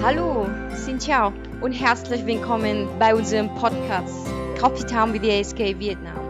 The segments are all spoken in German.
Hallo, Xin Chao und herzlich willkommen bei unserem Podcast Kapitan BDSK Vietnam.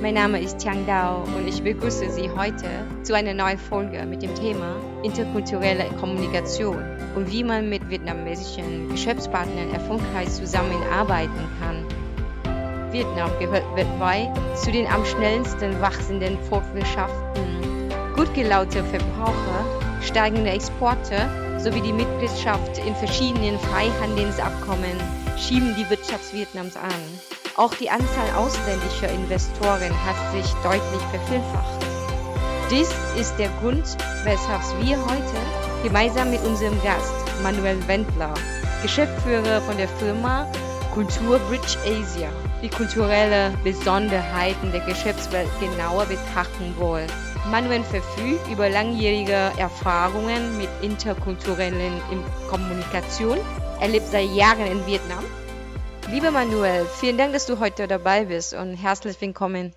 Mein Name ist Tiang Dao und ich begrüße Sie heute zu einer neuen Folge mit dem Thema interkulturelle Kommunikation und wie man mit vietnamesischen Geschäftspartnern erfolgreich zusammenarbeiten kann. Vietnam gehört weltweit zu den am schnellsten wachsenden Volkswirtschaften. Gut gelaunte Verbraucher, steigende Exporte sowie die Mitgliedschaft in verschiedenen Freihandelsabkommen schieben die Wirtschaft Vietnams an. Auch die Anzahl ausländischer Investoren hat sich deutlich vervielfacht. Dies ist der Grund, weshalb wir heute gemeinsam mit unserem Gast Manuel Wendler, Geschäftsführer von der Firma Kulturbridge Asia, die kulturelle Besonderheiten der Geschäftswelt genauer betrachten wollen. Manuel verfügt über langjährige Erfahrungen mit interkulturellen Kommunikation. Er lebt seit Jahren in Vietnam. Lieber Manuel, vielen Dank, dass du heute dabei bist und herzlich willkommen.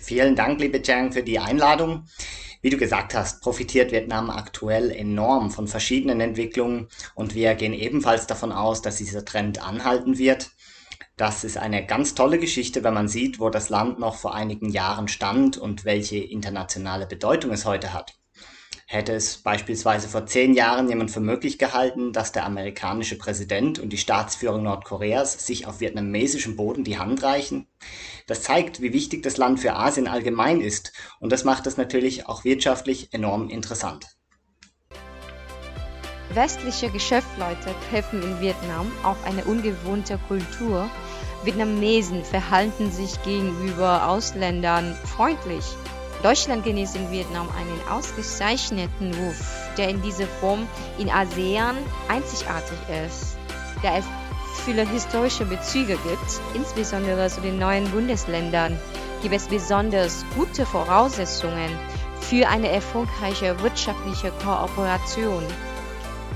Vielen Dank, liebe Chang, für die Einladung. Wie du gesagt hast, profitiert Vietnam aktuell enorm von verschiedenen Entwicklungen und wir gehen ebenfalls davon aus, dass dieser Trend anhalten wird. Das ist eine ganz tolle Geschichte, wenn man sieht, wo das Land noch vor einigen Jahren stand und welche internationale Bedeutung es heute hat. Hätte es beispielsweise vor zehn Jahren jemand für möglich gehalten, dass der amerikanische Präsident und die Staatsführung Nordkoreas sich auf vietnamesischem Boden die Hand reichen? Das zeigt, wie wichtig das Land für Asien allgemein ist und das macht es natürlich auch wirtschaftlich enorm interessant. Westliche Geschäftsleute treffen in Vietnam auf eine ungewohnte Kultur. Vietnamesen verhalten sich gegenüber Ausländern freundlich. Deutschland genießt in Vietnam einen ausgezeichneten Ruf, der in dieser Form in ASEAN einzigartig ist. Da es viele historische Bezüge gibt, insbesondere zu den neuen Bundesländern, gibt es besonders gute Voraussetzungen für eine erfolgreiche wirtschaftliche Kooperation.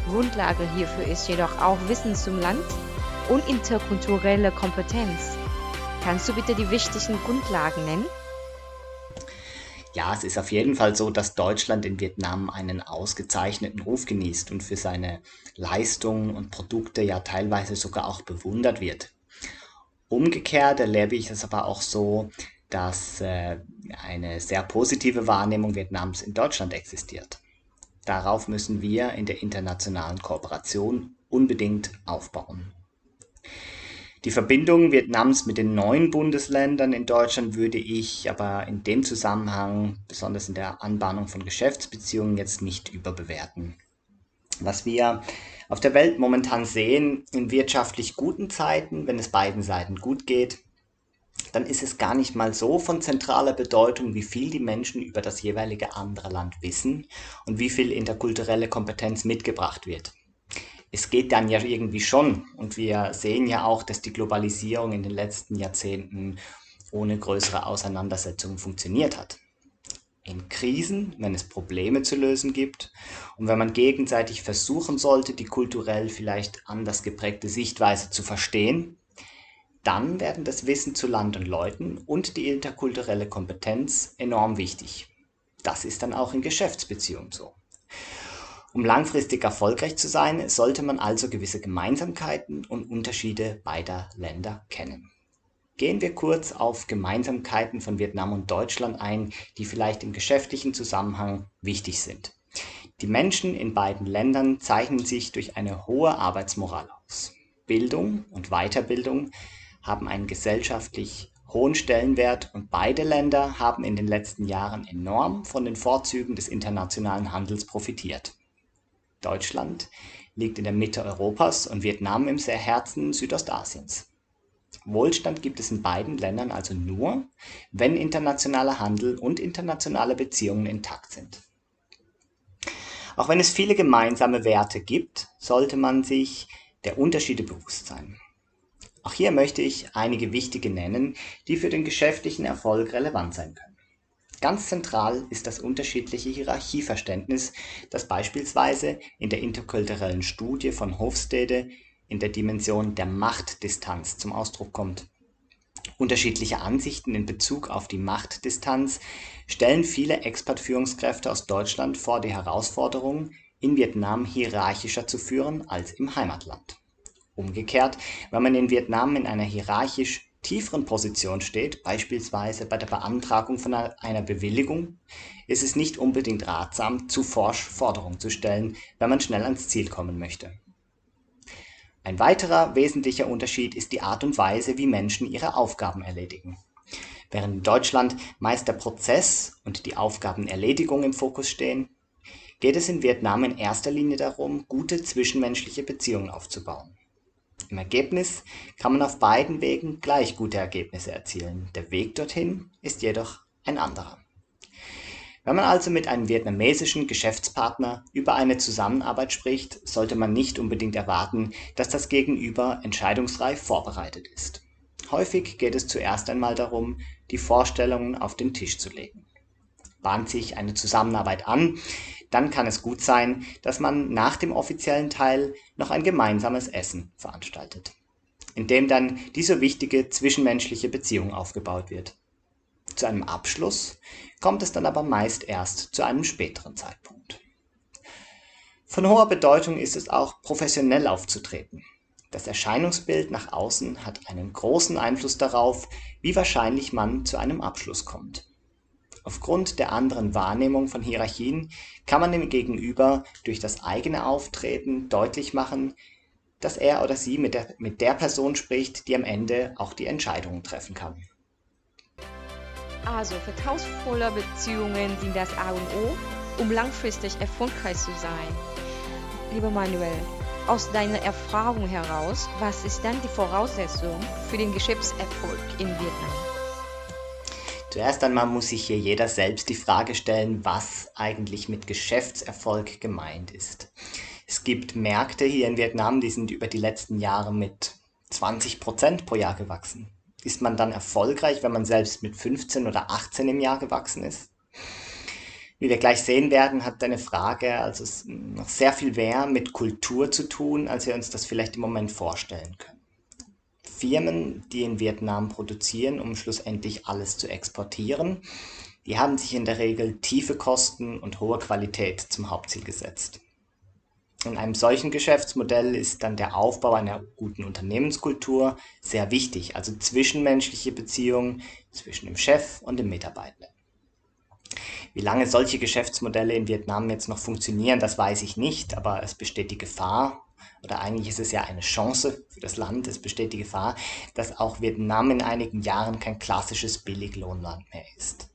Grundlage hierfür ist jedoch auch Wissen zum Land und interkulturelle Kompetenz. Kannst du bitte die wichtigsten Grundlagen nennen? Ja, es ist auf jeden Fall so, dass Deutschland in Vietnam einen ausgezeichneten Ruf genießt und für seine Leistungen und Produkte ja teilweise sogar auch bewundert wird. Umgekehrt erlebe ich es aber auch so, dass äh, eine sehr positive Wahrnehmung Vietnams in Deutschland existiert. Darauf müssen wir in der internationalen Kooperation unbedingt aufbauen. Die Verbindung Vietnams mit den neuen Bundesländern in Deutschland würde ich aber in dem Zusammenhang, besonders in der Anbahnung von Geschäftsbeziehungen, jetzt nicht überbewerten. Was wir auf der Welt momentan sehen, in wirtschaftlich guten Zeiten, wenn es beiden Seiten gut geht, dann ist es gar nicht mal so von zentraler Bedeutung, wie viel die Menschen über das jeweilige andere Land wissen und wie viel interkulturelle Kompetenz mitgebracht wird. Es geht dann ja irgendwie schon und wir sehen ja auch, dass die Globalisierung in den letzten Jahrzehnten ohne größere Auseinandersetzungen funktioniert hat. In Krisen, wenn es Probleme zu lösen gibt und wenn man gegenseitig versuchen sollte, die kulturell vielleicht anders geprägte Sichtweise zu verstehen, dann werden das Wissen zu Land und Leuten und die interkulturelle Kompetenz enorm wichtig. Das ist dann auch in Geschäftsbeziehungen so. Um langfristig erfolgreich zu sein, sollte man also gewisse Gemeinsamkeiten und Unterschiede beider Länder kennen. Gehen wir kurz auf Gemeinsamkeiten von Vietnam und Deutschland ein, die vielleicht im geschäftlichen Zusammenhang wichtig sind. Die Menschen in beiden Ländern zeichnen sich durch eine hohe Arbeitsmoral aus. Bildung und Weiterbildung haben einen gesellschaftlich hohen Stellenwert und beide Länder haben in den letzten Jahren enorm von den Vorzügen des internationalen Handels profitiert. Deutschland liegt in der Mitte Europas und Vietnam im sehr Herzen Südostasiens. Wohlstand gibt es in beiden Ländern also nur, wenn internationaler Handel und internationale Beziehungen intakt sind. Auch wenn es viele gemeinsame Werte gibt, sollte man sich der Unterschiede bewusst sein. Auch hier möchte ich einige wichtige nennen, die für den geschäftlichen Erfolg relevant sein können. Ganz zentral ist das unterschiedliche Hierarchieverständnis, das beispielsweise in der interkulturellen Studie von Hofstede in der Dimension der Machtdistanz zum Ausdruck kommt. Unterschiedliche Ansichten in Bezug auf die Machtdistanz stellen viele Expert-Führungskräfte aus Deutschland vor die Herausforderung, in Vietnam hierarchischer zu führen als im Heimatland. Umgekehrt, wenn man in Vietnam in einer hierarchisch tieferen Position steht, beispielsweise bei der Beantragung von einer Bewilligung, ist es nicht unbedingt ratsam, zu forsch Forderungen zu stellen, wenn man schnell ans Ziel kommen möchte. Ein weiterer wesentlicher Unterschied ist die Art und Weise, wie Menschen ihre Aufgaben erledigen. Während in Deutschland meist der Prozess und die Aufgabenerledigung im Fokus stehen, geht es in Vietnam in erster Linie darum, gute zwischenmenschliche Beziehungen aufzubauen. Im Ergebnis kann man auf beiden Wegen gleich gute Ergebnisse erzielen, der Weg dorthin ist jedoch ein anderer. Wenn man also mit einem vietnamesischen Geschäftspartner über eine Zusammenarbeit spricht, sollte man nicht unbedingt erwarten, dass das Gegenüber entscheidungsreif vorbereitet ist. Häufig geht es zuerst einmal darum, die Vorstellungen auf den Tisch zu legen. Bahnt sich eine Zusammenarbeit an, dann kann es gut sein, dass man nach dem offiziellen Teil noch ein gemeinsames Essen veranstaltet, in dem dann diese wichtige zwischenmenschliche Beziehung aufgebaut wird. Zu einem Abschluss kommt es dann aber meist erst zu einem späteren Zeitpunkt. Von hoher Bedeutung ist es auch, professionell aufzutreten. Das Erscheinungsbild nach außen hat einen großen Einfluss darauf, wie wahrscheinlich man zu einem Abschluss kommt. Aufgrund der anderen Wahrnehmung von Hierarchien kann man dem Gegenüber durch das eigene Auftreten deutlich machen, dass er oder sie mit der, Person spricht, die am Ende auch die Entscheidungen treffen kann. Also vertrauensvolle Beziehungen sind das A und O, um langfristig erfolgreich zu sein. Lieber Manuel, aus deiner Erfahrung heraus, was ist dann die Voraussetzung für den Geschäftserfolg in Vietnam? Zuerst einmal muss sich hier jeder selbst die Frage stellen, was eigentlich mit Geschäftserfolg gemeint ist. Es gibt Märkte hier in Vietnam, die sind über die letzten Jahre mit 20 Prozent pro Jahr gewachsen. Ist man dann erfolgreich, wenn man selbst mit 15 oder 18 im Jahr gewachsen ist? Wie wir gleich sehen werden, hat deine Frage also noch sehr viel mehr mit Kultur zu tun, als wir uns das vielleicht im Moment vorstellen können. Firmen, die in Vietnam produzieren, um schlussendlich alles zu exportieren, die haben sich in der Regel tiefe Kosten und hohe Qualität zum Hauptziel gesetzt. In einem solchen Geschäftsmodell ist dann der Aufbau einer guten Unternehmenskultur sehr wichtig, also zwischenmenschliche Beziehungen zwischen dem Chef und dem Mitarbeiter. Wie lange solche Geschäftsmodelle in Vietnam jetzt noch funktionieren, das weiß ich nicht, aber es besteht die Gefahr, oder eigentlich ist es ja eine Chance für das Land, es besteht die Gefahr, dass auch Vietnam in einigen Jahren kein klassisches Billiglohnland mehr ist.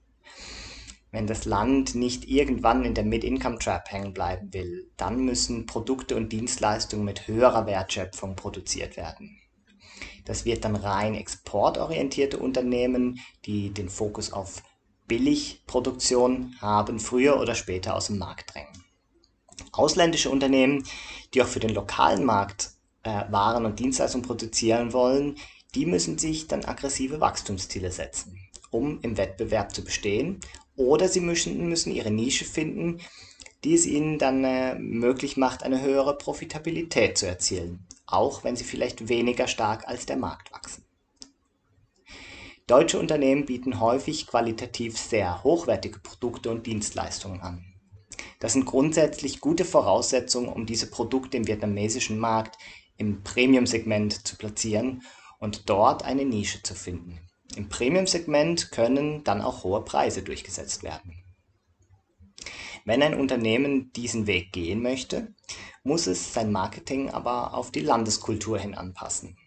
Wenn das Land nicht irgendwann in der Mid-Income-Trap hängen bleiben will, dann müssen Produkte und Dienstleistungen mit höherer Wertschöpfung produziert werden. Das wird dann rein exportorientierte Unternehmen, die den Fokus auf Billigproduktion haben, früher oder später aus dem Markt drängen. Ausländische Unternehmen, die auch für den lokalen Markt äh, Waren und Dienstleistungen produzieren wollen, die müssen sich dann aggressive Wachstumsziele setzen, um im Wettbewerb zu bestehen. Oder sie müssen, müssen ihre Nische finden, die es ihnen dann äh, möglich macht, eine höhere Profitabilität zu erzielen, auch wenn sie vielleicht weniger stark als der Markt wachsen. Deutsche Unternehmen bieten häufig qualitativ sehr hochwertige Produkte und Dienstleistungen an. Das sind grundsätzlich gute Voraussetzungen, um diese Produkte im vietnamesischen Markt im Premium-Segment zu platzieren und dort eine Nische zu finden. Im Premium-Segment können dann auch hohe Preise durchgesetzt werden. Wenn ein Unternehmen diesen Weg gehen möchte, muss es sein Marketing aber auf die Landeskultur hin anpassen.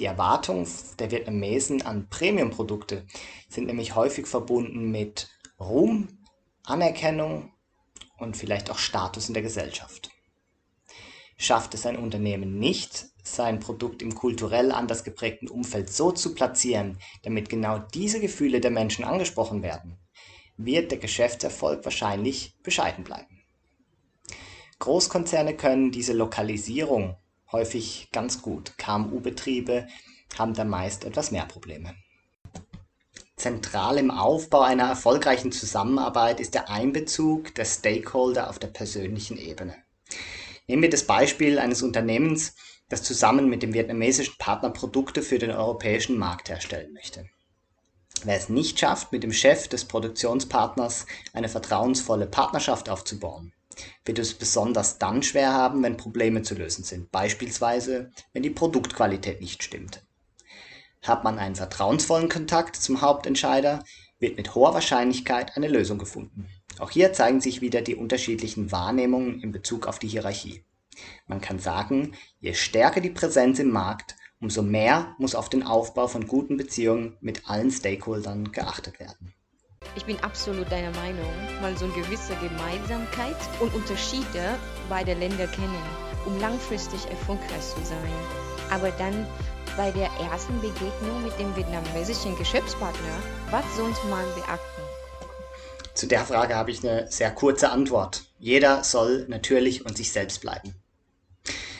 Die Erwartungen der Vietnamesen an Premium-Produkte sind nämlich häufig verbunden mit Ruhm, Anerkennung und vielleicht auch Status in der Gesellschaft. Schafft es ein Unternehmen nicht, sein Produkt im kulturell anders geprägten Umfeld so zu platzieren, damit genau diese Gefühle der Menschen angesprochen werden, wird der Geschäftserfolg wahrscheinlich bescheiden bleiben. Großkonzerne können diese Lokalisierung häufig ganz gut. KMU-Betriebe haben da meist etwas mehr Probleme. Zentral im Aufbau einer erfolgreichen Zusammenarbeit ist der Einbezug der Stakeholder auf der persönlichen Ebene. Nehmen wir das Beispiel eines Unternehmens, das zusammen mit dem vietnamesischen Partner Produkte für den europäischen Markt herstellen möchte. Wer es nicht schafft, mit dem Chef des Produktionspartners eine vertrauensvolle Partnerschaft aufzubauen, wird es besonders dann schwer haben, wenn Probleme zu lösen sind, beispielsweise wenn die Produktqualität nicht stimmt. Hat man einen vertrauensvollen Kontakt zum Hauptentscheider, wird mit hoher Wahrscheinlichkeit eine Lösung gefunden. Auch hier zeigen sich wieder die unterschiedlichen Wahrnehmungen in Bezug auf die Hierarchie. Man kann sagen, je stärker die Präsenz im Markt, umso mehr muss auf den Aufbau von guten Beziehungen mit allen Stakeholdern geachtet werden. Ich bin absolut deiner Meinung, mal so eine gewisse Gemeinsamkeit und Unterschiede beider Länder kennen, um langfristig erfolgreich zu sein. Aber dann bei der ersten Begegnung mit dem vietnamesischen Geschäftspartner, was sollte man beachten? Zu der Frage habe ich eine sehr kurze Antwort. Jeder soll natürlich und sich selbst bleiben.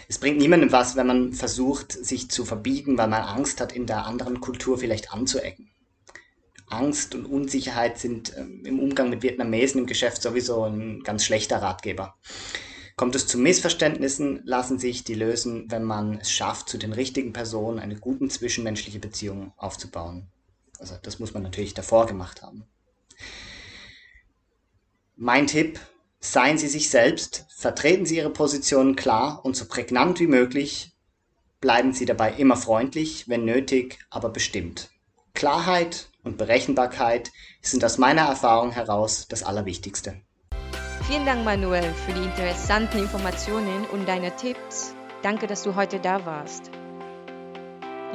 Es bringt niemandem was, wenn man versucht, sich zu verbiegen, weil man Angst hat, in der anderen Kultur vielleicht anzuecken. Angst und Unsicherheit sind ähm, im Umgang mit Vietnamesen im Geschäft sowieso ein ganz schlechter Ratgeber. Kommt es zu Missverständnissen, lassen sich die lösen, wenn man es schafft, zu den richtigen Personen eine gute zwischenmenschliche Beziehung aufzubauen. Also das muss man natürlich davor gemacht haben. Mein Tipp, seien Sie sich selbst, vertreten Sie Ihre Position klar und so prägnant wie möglich, bleiben Sie dabei immer freundlich, wenn nötig, aber bestimmt. Klarheit und Berechenbarkeit sind aus meiner Erfahrung heraus das Allerwichtigste. Vielen Dank, Manuel, für die interessanten Informationen und deine Tipps. Danke, dass du heute da warst.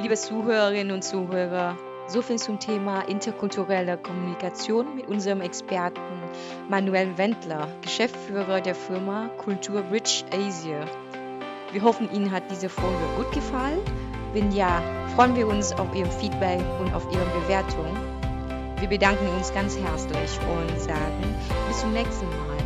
Liebe Zuhörerinnen und Zuhörer, so viel zum Thema interkulturelle Kommunikation mit unserem Experten Manuel Wendler, Geschäftsführer der Firma Kultur Rich Asia. Wir hoffen, Ihnen hat diese Folge gut gefallen. Wenn ja, freuen wir uns auf Ihr Feedback und auf Ihre Bewertung. Wir bedanken uns ganz herzlich und sagen bis zum nächsten Mal.